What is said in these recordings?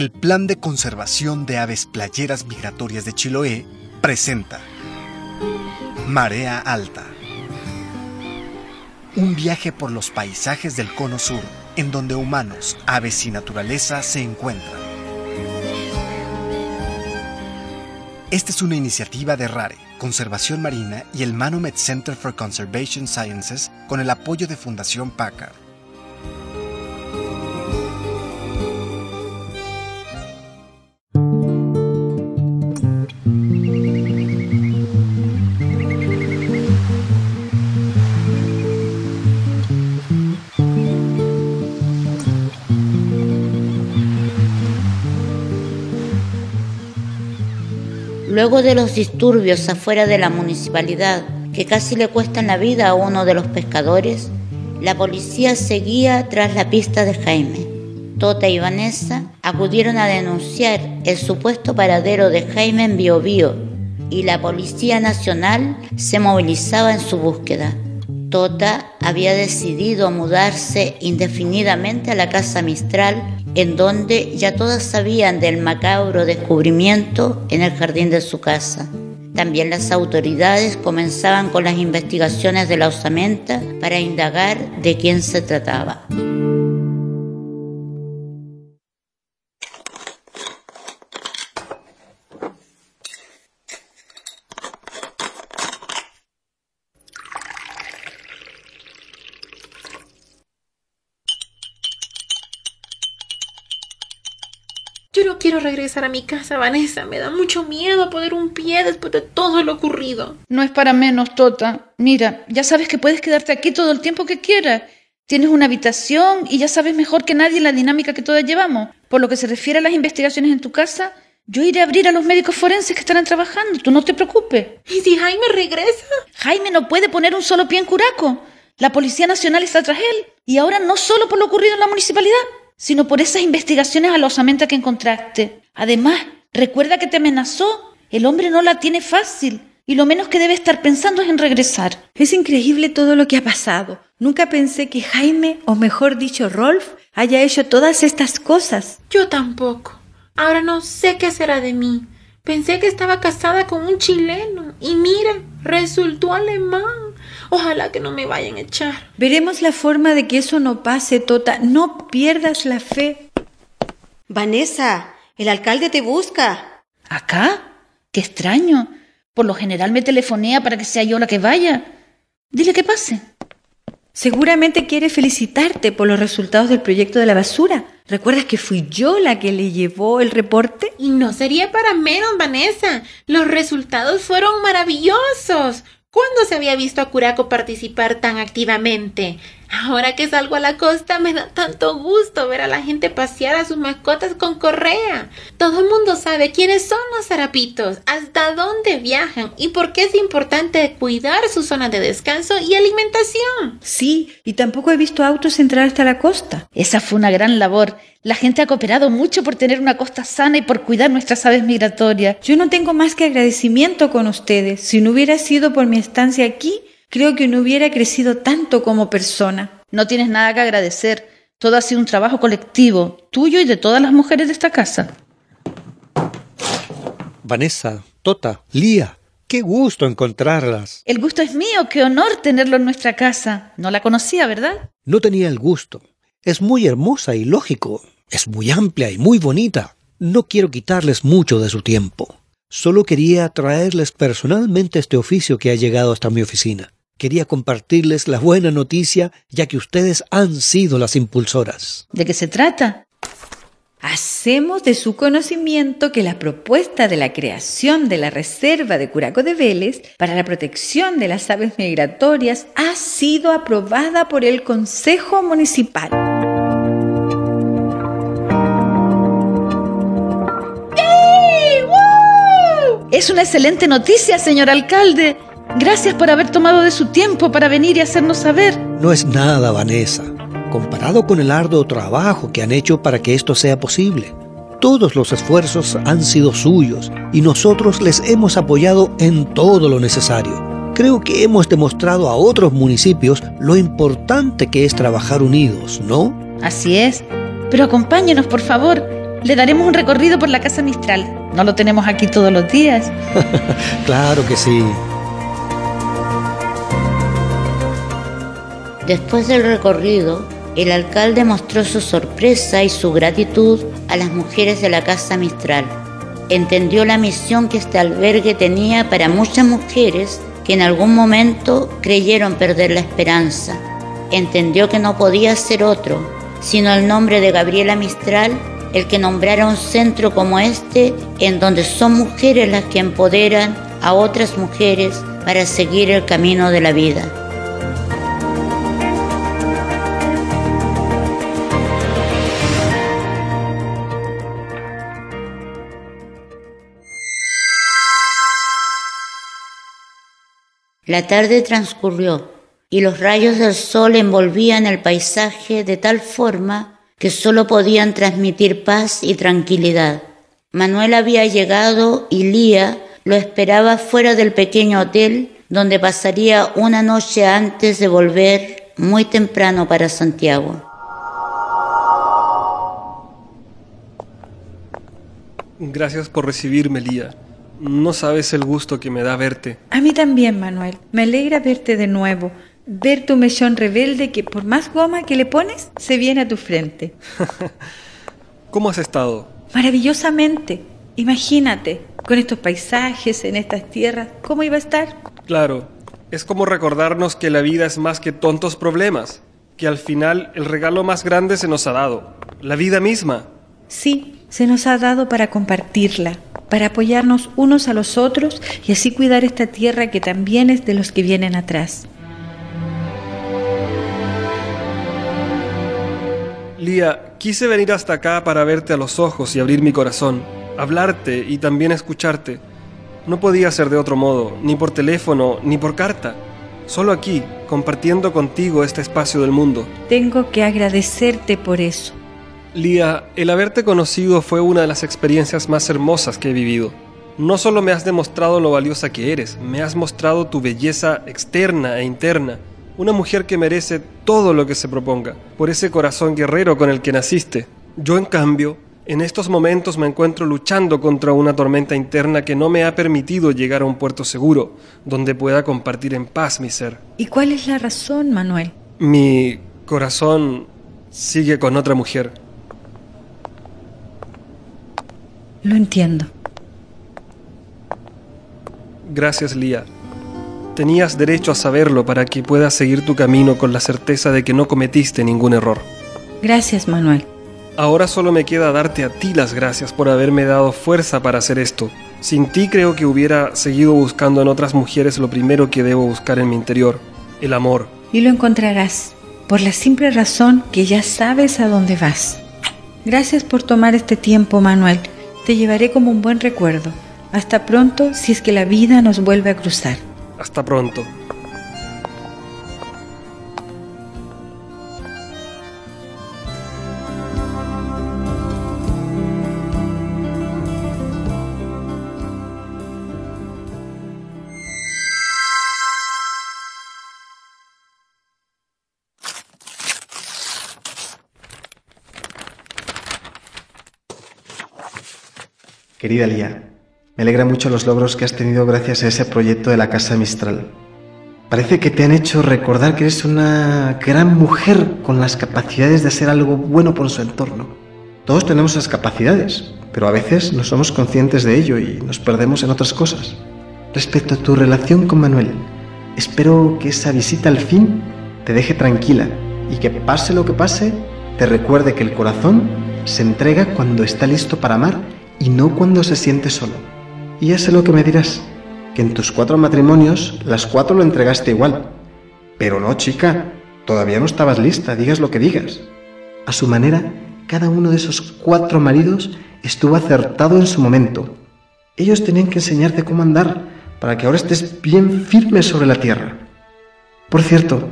El Plan de Conservación de Aves Playeras Migratorias de Chiloé presenta Marea Alta. Un viaje por los paisajes del Cono Sur, en donde humanos, aves y naturaleza se encuentran. Esta es una iniciativa de RARE, Conservación Marina y el Manomet Center for Conservation Sciences con el apoyo de Fundación Packard. Luego de los disturbios afuera de la municipalidad, que casi le cuestan la vida a uno de los pescadores, la policía seguía tras la pista de Jaime. Tota y Vanessa acudieron a denunciar el supuesto paradero de Jaime en Biobío y la Policía Nacional se movilizaba en su búsqueda. Tota había decidido mudarse indefinidamente a la Casa Mistral en donde ya todas sabían del macabro descubrimiento en el jardín de su casa. También las autoridades comenzaban con las investigaciones de la osamenta para indagar de quién se trataba. Yo no quiero regresar a mi casa, Vanessa. Me da mucho miedo poner un pie después de todo lo ocurrido. No es para menos, Tota. Mira, ya sabes que puedes quedarte aquí todo el tiempo que quieras. Tienes una habitación y ya sabes mejor que nadie la dinámica que todas llevamos. Por lo que se refiere a las investigaciones en tu casa, yo iré a abrir a los médicos forenses que estarán trabajando. Tú no te preocupes. ¿Y si Jaime regresa? Jaime no puede poner un solo pie en Curaco. La Policía Nacional está tras él. Y ahora no solo por lo ocurrido en la municipalidad, sino por esas investigaciones a la osamenta que encontraste. Además, recuerda que te amenazó. El hombre no la tiene fácil y lo menos que debe estar pensando es en regresar. Es increíble todo lo que ha pasado. Nunca pensé que Jaime, o mejor dicho, Rolf, haya hecho todas estas cosas. Yo tampoco. Ahora no sé qué será de mí. Pensé que estaba casada con un chileno y mira, resultó alemán. Ojalá que no me vayan a echar. Veremos la forma de que eso no pase, Tota. No pierdas la fe. Vanessa, el alcalde te busca. ¿Acá? Qué extraño. Por lo general me telefonea para que sea yo la que vaya. Dile que pase. Seguramente quiere felicitarte por los resultados del proyecto de la basura. ¿Recuerdas que fui yo la que le llevó el reporte? Y no sería para menos, Vanessa. Los resultados fueron maravillosos. ¿Cuándo se había visto a Curaco participar tan activamente? Ahora que salgo a la costa me da tanto gusto ver a la gente pasear a sus mascotas con correa. Todo el mundo sabe quiénes son los zarapitos, hasta dónde viajan y por qué es importante cuidar su zona de descanso y alimentación. Sí, y tampoco he visto autos entrar hasta la costa. Esa fue una gran labor. La gente ha cooperado mucho por tener una costa sana y por cuidar nuestras aves migratorias. Yo no tengo más que agradecimiento con ustedes. Si no hubiera sido por mi estancia aquí, creo que no hubiera crecido tanto como persona. No tienes nada que agradecer. Todo ha sido un trabajo colectivo, tuyo y de todas las mujeres de esta casa. Vanessa, Tota, Lía, qué gusto encontrarlas. El gusto es mío, qué honor tenerlo en nuestra casa. No la conocía, ¿verdad? No tenía el gusto. Es muy hermosa y lógico. Es muy amplia y muy bonita. No quiero quitarles mucho de su tiempo. Solo quería traerles personalmente este oficio que ha llegado hasta mi oficina. Quería compartirles la buena noticia, ya que ustedes han sido las impulsoras. ¿De qué se trata? Hacemos de su conocimiento que la propuesta de la creación de la Reserva de Curaco de Vélez para la protección de las aves migratorias ha sido aprobada por el Consejo Municipal. Es una excelente noticia, señor alcalde. Gracias por haber tomado de su tiempo para venir y hacernos saber. No es nada, Vanessa, comparado con el arduo trabajo que han hecho para que esto sea posible. Todos los esfuerzos han sido suyos y nosotros les hemos apoyado en todo lo necesario. Creo que hemos demostrado a otros municipios lo importante que es trabajar unidos, ¿no? Así es. Pero acompáñenos, por favor. le daremos un recorrido por la Casa Mistral. No lo tenemos aquí todos los días. claro que sí. Después del recorrido, el alcalde mostró su sorpresa y su gratitud a las mujeres de la Casa Mistral. Entendió la misión que este albergue tenía para muchas mujeres que en algún momento creyeron perder la esperanza. Entendió que no podía ser otro, sino el nombre de Gabriela Mistral, el que nombrara un centro como este, en donde son mujeres las que empoderan a otras mujeres para seguir el camino de la vida. La tarde transcurrió y los rayos del sol envolvían el paisaje de tal forma que solo podían transmitir paz y tranquilidad. Manuel había llegado y Lía lo esperaba fuera del pequeño hotel donde pasaría una noche antes de volver muy temprano para Santiago. Gracias por recibirme, Lía. No sabes el gusto que me da verte. A mí también, Manuel. Me alegra verte de nuevo. Ver tu mechón rebelde que por más goma que le pones, se viene a tu frente. ¿Cómo has estado? Maravillosamente. Imagínate, con estos paisajes, en estas tierras, ¿cómo iba a estar? Claro, es como recordarnos que la vida es más que tontos problemas, que al final el regalo más grande se nos ha dado, la vida misma. Sí, se nos ha dado para compartirla, para apoyarnos unos a los otros y así cuidar esta tierra que también es de los que vienen atrás. Lía, quise venir hasta acá para verte a los ojos y abrir mi corazón, hablarte y también escucharte. No podía ser de otro modo, ni por teléfono, ni por carta. Solo aquí, compartiendo contigo este espacio del mundo. Tengo que agradecerte por eso. Lía, el haberte conocido fue una de las experiencias más hermosas que he vivido. No solo me has demostrado lo valiosa que eres, me has mostrado tu belleza externa e interna, una mujer que merece todo lo que se proponga, por ese corazón guerrero con el que naciste. Yo, en cambio, en estos momentos me encuentro luchando contra una tormenta interna que no me ha permitido llegar a un puerto seguro, donde pueda compartir en paz mi ser. ¿Y cuál es la razón, Manuel? Mi corazón sigue con otra mujer. Lo entiendo. Gracias, Lía. Tenías derecho a saberlo para que puedas seguir tu camino con la certeza de que no cometiste ningún error. Gracias, Manuel. Ahora solo me queda darte a ti las gracias por haberme dado fuerza para hacer esto. Sin ti creo que hubiera seguido buscando en otras mujeres lo primero que debo buscar en mi interior, el amor. Y lo encontrarás, por la simple razón que ya sabes a dónde vas. Gracias por tomar este tiempo, Manuel. Te llevaré como un buen recuerdo. Hasta pronto si es que la vida nos vuelve a cruzar. Hasta pronto. Querida Lía, me alegra mucho los logros que has tenido gracias a ese proyecto de la Casa Mistral. Parece que te han hecho recordar que eres una gran mujer con las capacidades de hacer algo bueno por su entorno. Todos tenemos esas capacidades, pero a veces no somos conscientes de ello y nos perdemos en otras cosas. Respecto a tu relación con Manuel, espero que esa visita al fin te deje tranquila y que pase lo que pase, te recuerde que el corazón se entrega cuando está listo para amar y no cuando se siente solo. Y ya sé lo que me dirás, que en tus cuatro matrimonios las cuatro lo entregaste igual. Pero no, chica, todavía no estabas lista, digas lo que digas. A su manera, cada uno de esos cuatro maridos estuvo acertado en su momento. Ellos tenían que enseñarte cómo andar para que ahora estés bien firme sobre la tierra. Por cierto,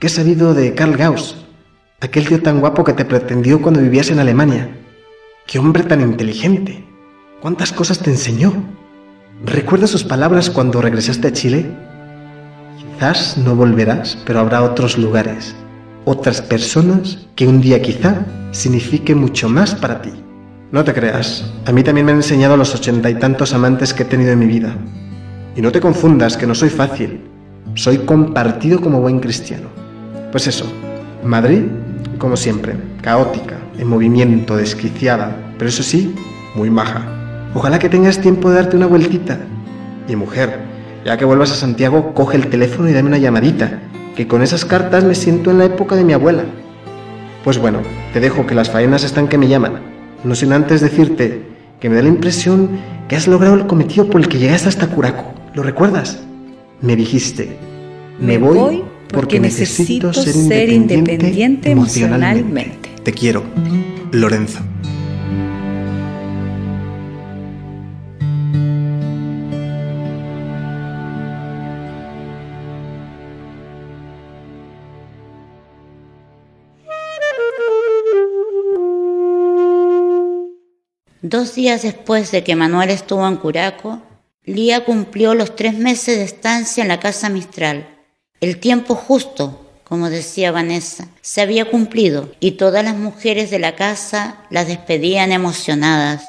¿qué he sabido de Karl Gauss? Aquel tío tan guapo que te pretendió cuando vivías en Alemania. ¡Qué hombre tan inteligente! ¿Cuántas cosas te enseñó? ¿Recuerdas sus palabras cuando regresaste a Chile? Quizás no volverás, pero habrá otros lugares, otras personas que un día quizá signifique mucho más para ti. No te creas, a mí también me han enseñado los ochenta y tantos amantes que he tenido en mi vida. Y no te confundas, que no soy fácil. Soy compartido como buen cristiano. Pues eso, Madrid, como siempre, caótica, en movimiento, desquiciada, pero eso sí, muy maja. Ojalá que tengas tiempo de darte una vueltita. Y mujer, ya que vuelvas a Santiago, coge el teléfono y dame una llamadita, que con esas cartas me siento en la época de mi abuela. Pues bueno, te dejo que las faenas están que me llaman. No sin antes decirte que me da la impresión que has logrado el cometido por el que llegaste hasta Curaco. ¿Lo recuerdas? Me dijiste, me, voy, porque, necesito, ser, independiente, emocionalmente. Te quiero, Lorenzo. Dos días después de que Manuel estuvo en Curaco, Lía cumplió los tres meses de estancia en la casa Mistral. El tiempo justo, como decía Vanessa, se había cumplido y todas las mujeres de la casa las despedían emocionadas.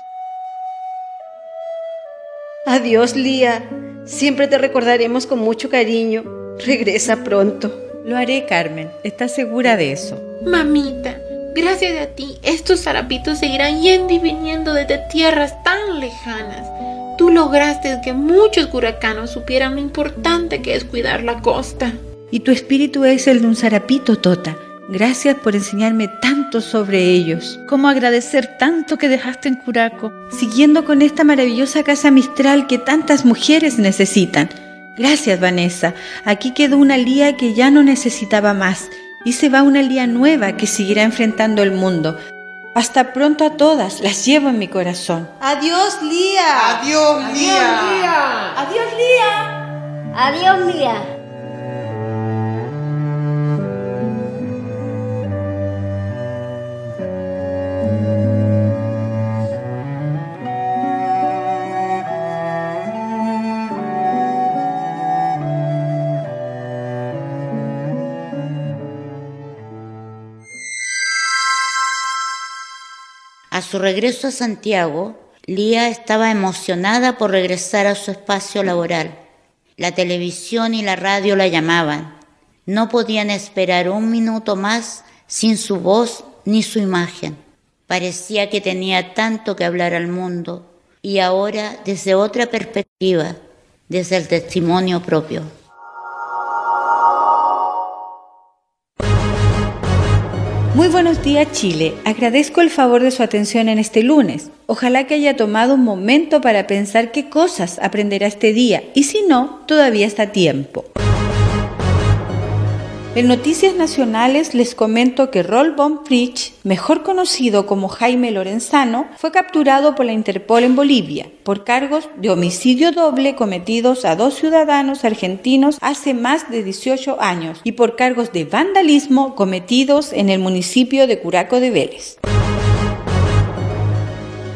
Adiós, Lía. Siempre te recordaremos con mucho cariño. Regresa pronto. Lo haré, Carmen. ¿Estás segura de eso? Mamita, gracias a ti, estos zarapitos seguirán yendo y viniendo desde tierras tan lejanas. Tú lograste que muchos curacanos supieran lo importante que es cuidar la costa. Y tu espíritu es el de un zarapito, Tota. Gracias por enseñarme tanto sobre ellos. ¿Cómo agradecer tanto que dejaste en Curaco? Siguiendo con esta maravillosa casa mistral que tantas mujeres necesitan. Gracias, Vanessa. Aquí quedó una Lía que ya no necesitaba más. Y se va una Lía nueva que seguirá enfrentando el mundo. Hasta pronto a todas, las llevo en mi corazón. Adiós, Lía. Adiós, Lía. Adiós, Lía. Adiós, Lía. A su regreso a Santiago, Lía estaba emocionada por regresar a su espacio laboral. La televisión y la radio la llamaban. No podían esperar un minuto más sin su voz ni su imagen. Parecía que tenía tanto que hablar al mundo y ahora desde otra perspectiva, desde el testimonio propio. Muy buenos días Chile, agradezco el favor de su atención en este lunes. Ojalá que haya tomado un momento para pensar qué cosas aprenderá este día y si no, todavía está a tiempo. En noticias nacionales les comento que Roll von Fritsch, mejor conocido como Jaime Lorenzano, fue capturado por la Interpol en Bolivia por cargos de homicidio doble cometidos a dos ciudadanos argentinos hace más de 18 años y por cargos de vandalismo cometidos en el municipio de Curaco de Vélez.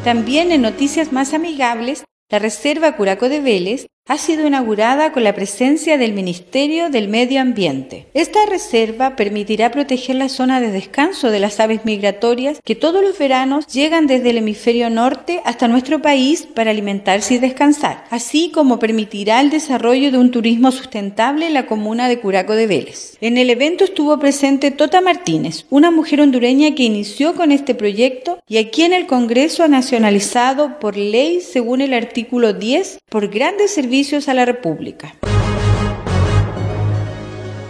También en noticias más amigables, la Reserva Curaco de Vélez ha sido inaugurada con la presencia del Ministerio del Medio Ambiente. Esta reserva permitirá proteger la zona de descanso de las aves migratorias que todos los veranos llegan desde el hemisferio norte hasta nuestro país para alimentarse y descansar, así como permitirá el desarrollo de un turismo sustentable en la comuna de Curaco de Vélez. En el evento estuvo presente Tota Martínez, una mujer hondureña que inició con este proyecto y aquí en el Congreso ha nacionalizado por ley según el artículo 10 por grandes servicios a la República.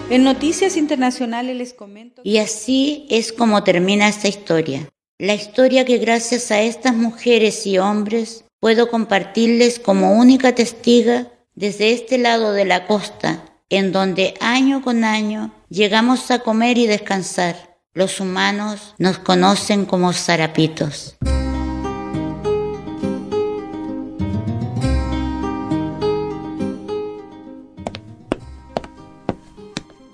En noticias internacionales les comento. Y así es como termina esta historia. La historia que gracias a estas mujeres y hombres puedo compartirles como única testiga desde este lado de la costa, en donde año con año llegamos a comer y descansar. Los humanos nos conocen como zarapitos.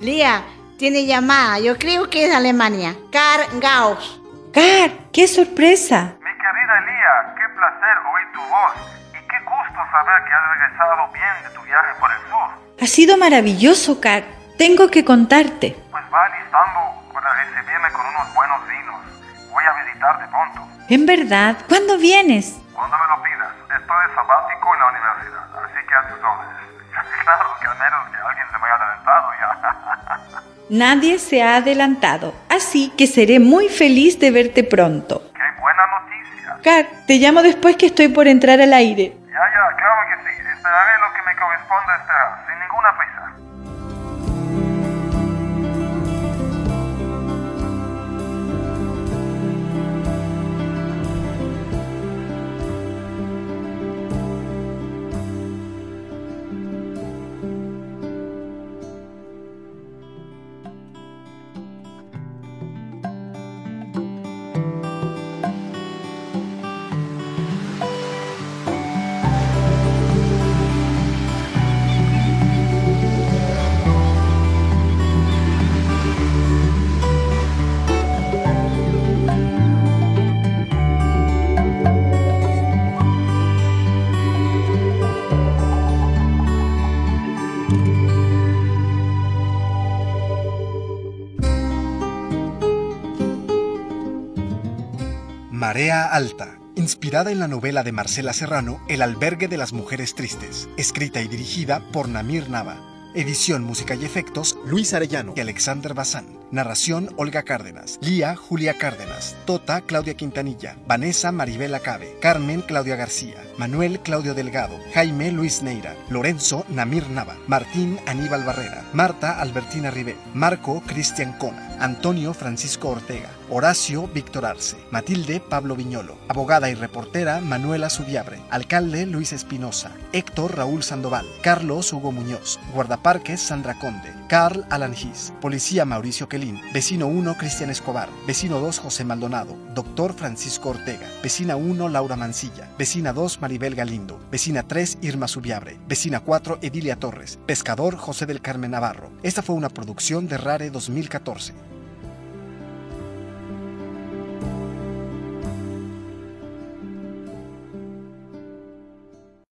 Lía, tiene llamada. Yo creo que es de Alemania. Car Gauss. Car, qué sorpresa. Mi querida Lía, qué placer oír tu voz. Y qué gusto saber que has regresado bien de tu viaje por el sur. Ha sido maravilloso, Car. Tengo que contarte. Pues va alistando para recibirme con unos buenos vinos. Voy a visitarte pronto. ¿En verdad? ¿Cuándo vienes? Cuando me lo pidas. Estoy de sabático en la universidad, así que a tus órdenes. Claro, que al menos que alguien se me haya adelantado ya. Nadie se ha adelantado, así que seré muy feliz de verte pronto. ¡Qué buena noticia! Car, te llamo después que estoy por entrar al aire. Marea Alta, inspirada en la novela de Marcela Serrano El albergue de las mujeres tristes, escrita y dirigida por Namir Nava. Edición, música y efectos, Luis Arellano y Alexander Bazán. Narración, Olga Cárdenas. Lía, Julia Cárdenas. Tota, Claudia Quintanilla. Vanessa, Maribel Acabe. Carmen, Claudia García. Manuel, Claudio Delgado. Jaime, Luis Neira. Lorenzo, Namir Nava. Martín, Aníbal Barrera. Marta, Albertina Ribé. Marco, Cristian Cona. Antonio, Francisco Ortega. Horacio, Víctor Arce. Matilde, Pablo Viñolo. Abogada y reportera, Manuela Subiabre. Alcalde, Luis Espinosa. Héctor, Raúl Sandoval. Carlos, Hugo Muñoz. Guardaparques, Sandra Conde. Carl, Alan Gis. Policía, Mauricio Quelín. Vecino 1, Cristian Escobar. Vecino 2, José Maldonado. Doctor Francisco Ortega. Vecina 1, Laura Mancilla. Vecina 2, Maribel Galindo. Vecina 3, Irma Subiabre. Vecina 4, Edilia Torres. Pescador, José del Carmen Navarro. Esta fue una producción de Rare 2014.